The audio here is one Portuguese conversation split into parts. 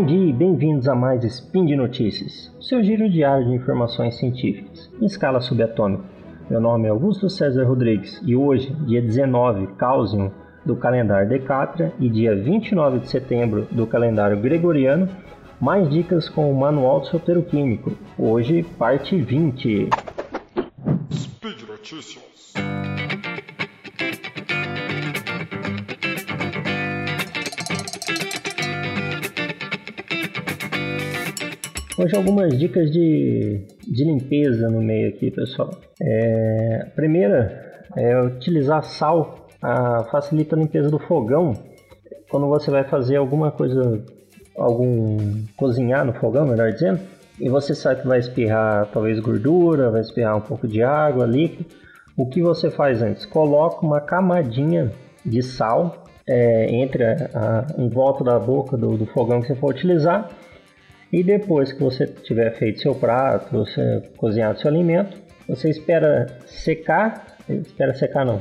Bom dia e bem-vindos a mais Spin de Notícias, seu giro diário de informações científicas, em escala subatômica. Meu nome é Augusto César Rodrigues e hoje, dia 19, Causium, do calendário Decátria e dia 29 de setembro do calendário Gregoriano, mais dicas com o Manual do Solteiro Químico. Hoje, parte 20. Speed Notícias. Hoje algumas dicas de, de limpeza no meio aqui, pessoal. É, a primeira é utilizar sal, a, facilita a limpeza do fogão. Quando você vai fazer alguma coisa, algum cozinhar no fogão, melhor dizendo, e você sabe que vai espirrar talvez gordura, vai espirrar um pouco de água, líquido. O que você faz antes? Coloca uma camadinha de sal é, entre a, a, em volta da boca do, do fogão que você for utilizar e depois que você tiver feito seu prato, você cozinhado seu alimento, você espera secar, espera secar não.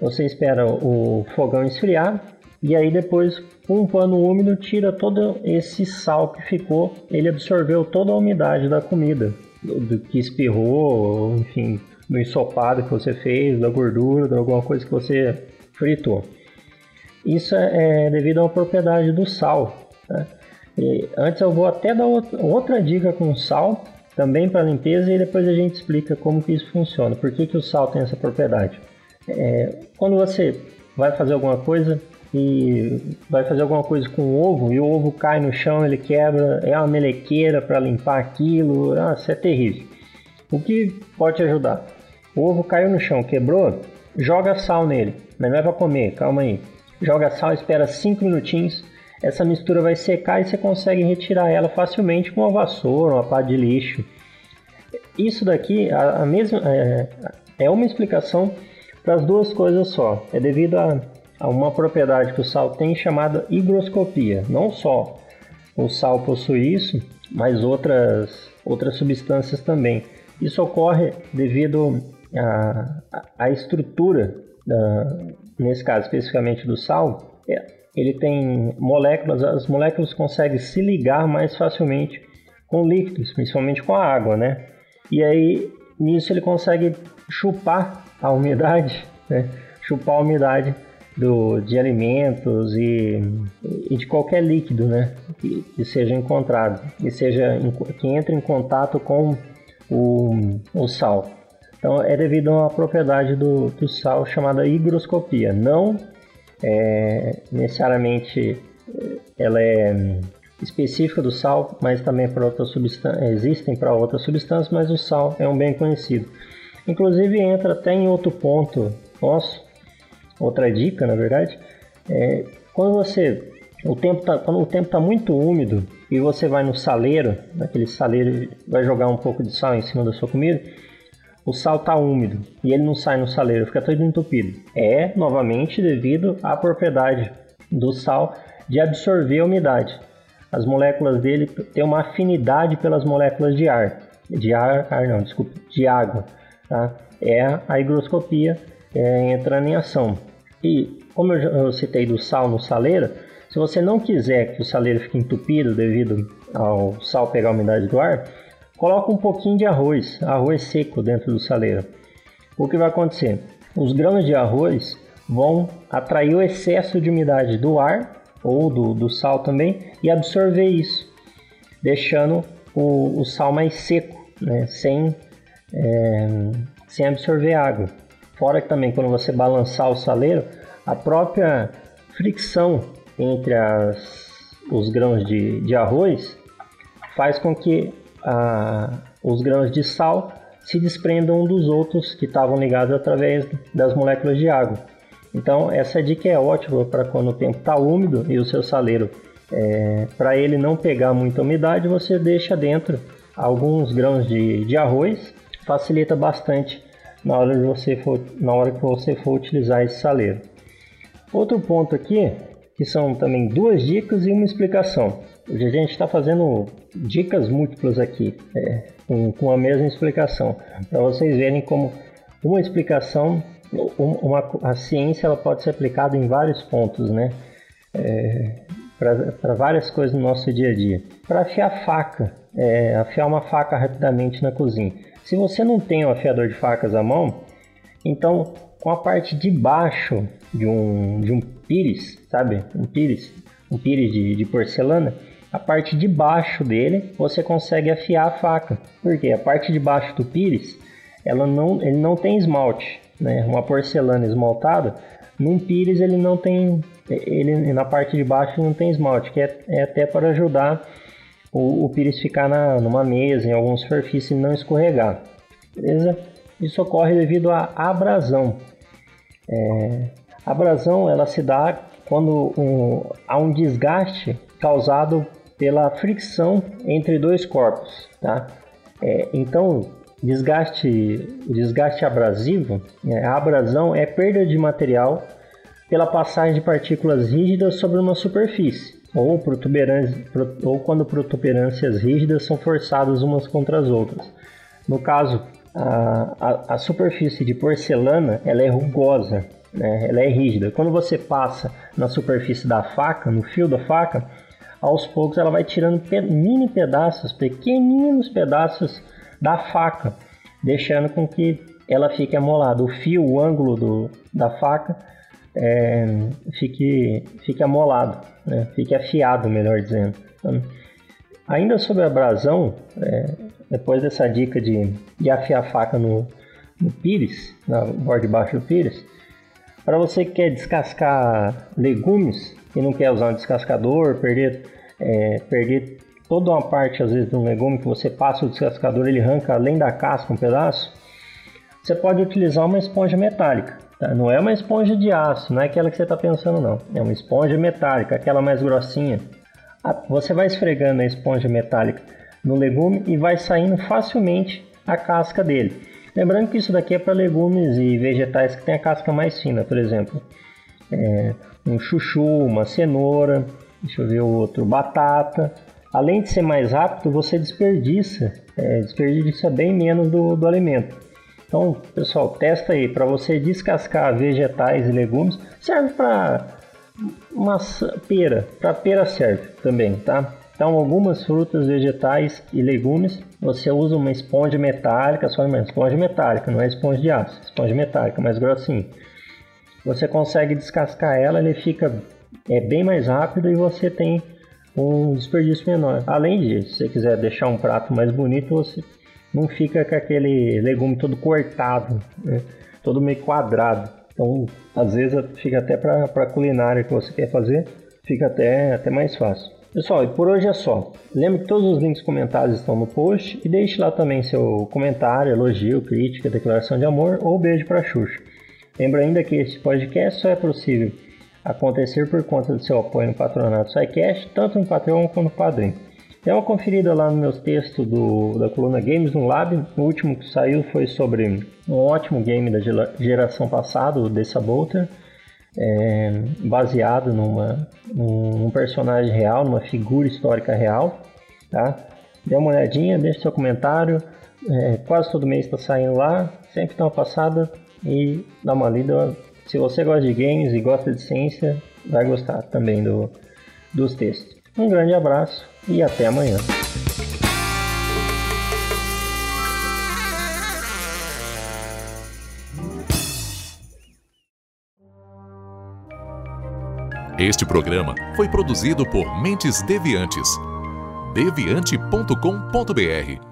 Você espera o fogão esfriar e aí depois com um pano úmido tira todo esse sal que ficou, ele absorveu toda a umidade da comida, do, do que espirrou, enfim, do ensopado que você fez, da gordura, de alguma coisa que você fritou. Isso é, é devido a uma propriedade do sal. Tá? E antes eu vou até dar outra dica com sal, também para limpeza, e depois a gente explica como que isso funciona, por que, que o sal tem essa propriedade. É, quando você vai fazer alguma coisa e vai fazer alguma coisa com ovo e o ovo cai no chão, ele quebra, é uma melequeira para limpar aquilo, ah, isso é terrível. O que pode ajudar? O ovo caiu no chão, quebrou, joga sal nele, mas não é para comer, calma aí. Joga sal, espera 5 minutinhos, essa mistura vai secar e você consegue retirar ela facilmente com uma vassoura, uma pá de lixo. Isso daqui a, a mesma, é, é uma explicação para as duas coisas só. É devido a, a uma propriedade que o sal tem chamada higroscopia. Não só o sal possui isso, mas outras, outras substâncias também. Isso ocorre devido à estrutura, da, nesse caso especificamente do sal, é, ele tem moléculas, as moléculas conseguem se ligar mais facilmente com líquidos, principalmente com a água, né? E aí nisso ele consegue chupar a umidade, né? Chupar a umidade do, de alimentos e, e de qualquer líquido, né? Que, que seja encontrado, que seja que entre em contato com o, o sal. Então é devido a uma propriedade do, do sal chamada higroscopia, não é, necessariamente ela é específica do sal, mas também para outras substâncias, existem para outras substâncias, mas o sal é um bem conhecido. Inclusive entra até em outro ponto nosso, outra dica na verdade, é, quando você o tempo tá, quando o tempo está muito úmido e você vai no saleiro, naquele saleiro, vai jogar um pouco de sal em cima da sua comida, o sal está úmido e ele não sai no saleiro, fica todo entupido. É, novamente, devido à propriedade do sal de absorver a umidade. As moléculas dele têm uma afinidade pelas moléculas de ar. De ar, ar não, desculpa, de água. Tá? É a higroscopia é, entrando em ação. E, como eu, eu citei do sal no saleiro, se você não quiser que o saleiro fique entupido devido ao sal pegar a umidade do ar, Coloca um pouquinho de arroz, arroz seco dentro do saleiro. O que vai acontecer? Os grãos de arroz vão atrair o excesso de umidade do ar ou do, do sal também e absorver isso, deixando o, o sal mais seco, né? sem, é, sem absorver água. Fora que também quando você balançar o saleiro, a própria fricção entre as, os grãos de, de arroz faz com que a, os grãos de sal se desprendam um dos outros que estavam ligados através das moléculas de água. Então essa dica é ótima para quando o tempo está úmido e o seu saleiro, é, para ele não pegar muita umidade, você deixa dentro alguns grãos de, de arroz, facilita bastante na hora, de você for, na hora que você for utilizar esse saleiro. Outro ponto aqui, que são também duas dicas e uma explicação. Hoje a gente está fazendo dicas múltiplas aqui, é, com, com, a mesma explicação, para vocês verem como uma explicação, uma, a ciência ela pode ser aplicada em vários pontos, né? É, para várias coisas no nosso dia a dia. Para afiar faca, é, afiar uma faca rapidamente na cozinha. Se você não tem um afiador de facas à mão, então com a parte de baixo de um, de um pires, sabe? Um pires, um pires de, de porcelana, a parte de baixo dele você consegue afiar a faca. Porque a parte de baixo do pires, ela não, ele não tem esmalte, né? Uma porcelana esmaltada, num pires ele não tem, ele na parte de baixo não tem esmalte, que é, é até para ajudar o, o pires ficar na, numa mesa, em alguma superfície e não escorregar. Beleza? Isso ocorre devido à abrasão. É, a abrasão ela se dá quando um, há um desgaste causado pela fricção entre dois corpos, tá? É, então, desgaste, desgaste abrasivo, é, a abrasão é perda de material pela passagem de partículas rígidas sobre uma superfície, ou, ou quando protuberâncias rígidas são forçadas umas contra as outras. No caso, a, a, a superfície de porcelana ela é rugosa, né? ela é rígida. Quando você passa na superfície da faca, no fio da faca, aos poucos ela vai tirando mini pedaços, pequeninos pedaços da faca, deixando com que ela fique amolada. O fio, o ângulo do, da faca é, fique, fique amolado, né? fique afiado, melhor dizendo. Então, ainda sobre a abrasão, é, depois dessa dica de, de afiar a faca no, no pires, na borda de baixo do pires, para você que quer descascar legumes e não quer usar um descascador, perder, é, perder toda uma parte às vezes de um legume que você passa o descascador, ele arranca além da casca um pedaço, você pode utilizar uma esponja metálica. Tá? Não é uma esponja de aço, não é aquela que você está pensando não. É uma esponja metálica, aquela mais grossinha. Você vai esfregando a esponja metálica no legume e vai saindo facilmente a casca dele. Lembrando que isso daqui é para legumes e vegetais que tem a casca mais fina, por exemplo, é, um chuchu, uma cenoura, deixa eu ver o outro, batata. Além de ser mais rápido, você desperdiça, é, desperdiça bem menos do, do alimento. Então, pessoal, testa aí para você descascar vegetais e legumes. Serve para maçã, pera, para pera serve também, tá? Então, algumas frutas, vegetais e legumes, você usa uma esponja metálica, só uma esponja metálica, não é esponja de aço, esponja metálica, mais grossinha. Você consegue descascar ela, ele fica é bem mais rápido e você tem um desperdício menor. Além disso, se você quiser deixar um prato mais bonito, você não fica com aquele legume todo cortado, né? todo meio quadrado. Então, às vezes fica até para a culinária que você quer fazer, fica até, até mais fácil. Pessoal, e por hoje é só. Lembre que todos os links comentados estão no post e deixe lá também seu comentário, elogio, crítica, declaração de amor ou beijo para Xuxa. Lembra ainda que este podcast só é possível acontecer por conta do seu apoio no patronato SciCast, tanto no Patreon quanto no Padrim. Dê uma conferida lá nos meus textos do, da coluna Games no Lab. O último que saiu foi sobre um ótimo game da geração passada, o The Saboteur é, baseado numa, num personagem real, numa figura histórica real, tá? Dê uma olhadinha, deixe seu comentário. É, quase todo mês está saindo lá, sempre dá uma passada e dá uma lida. Se você gosta de games e gosta de ciência, vai gostar também do, dos textos. Um grande abraço e até amanhã. Este programa foi produzido por Mentes Deviantes. deviante.com.br.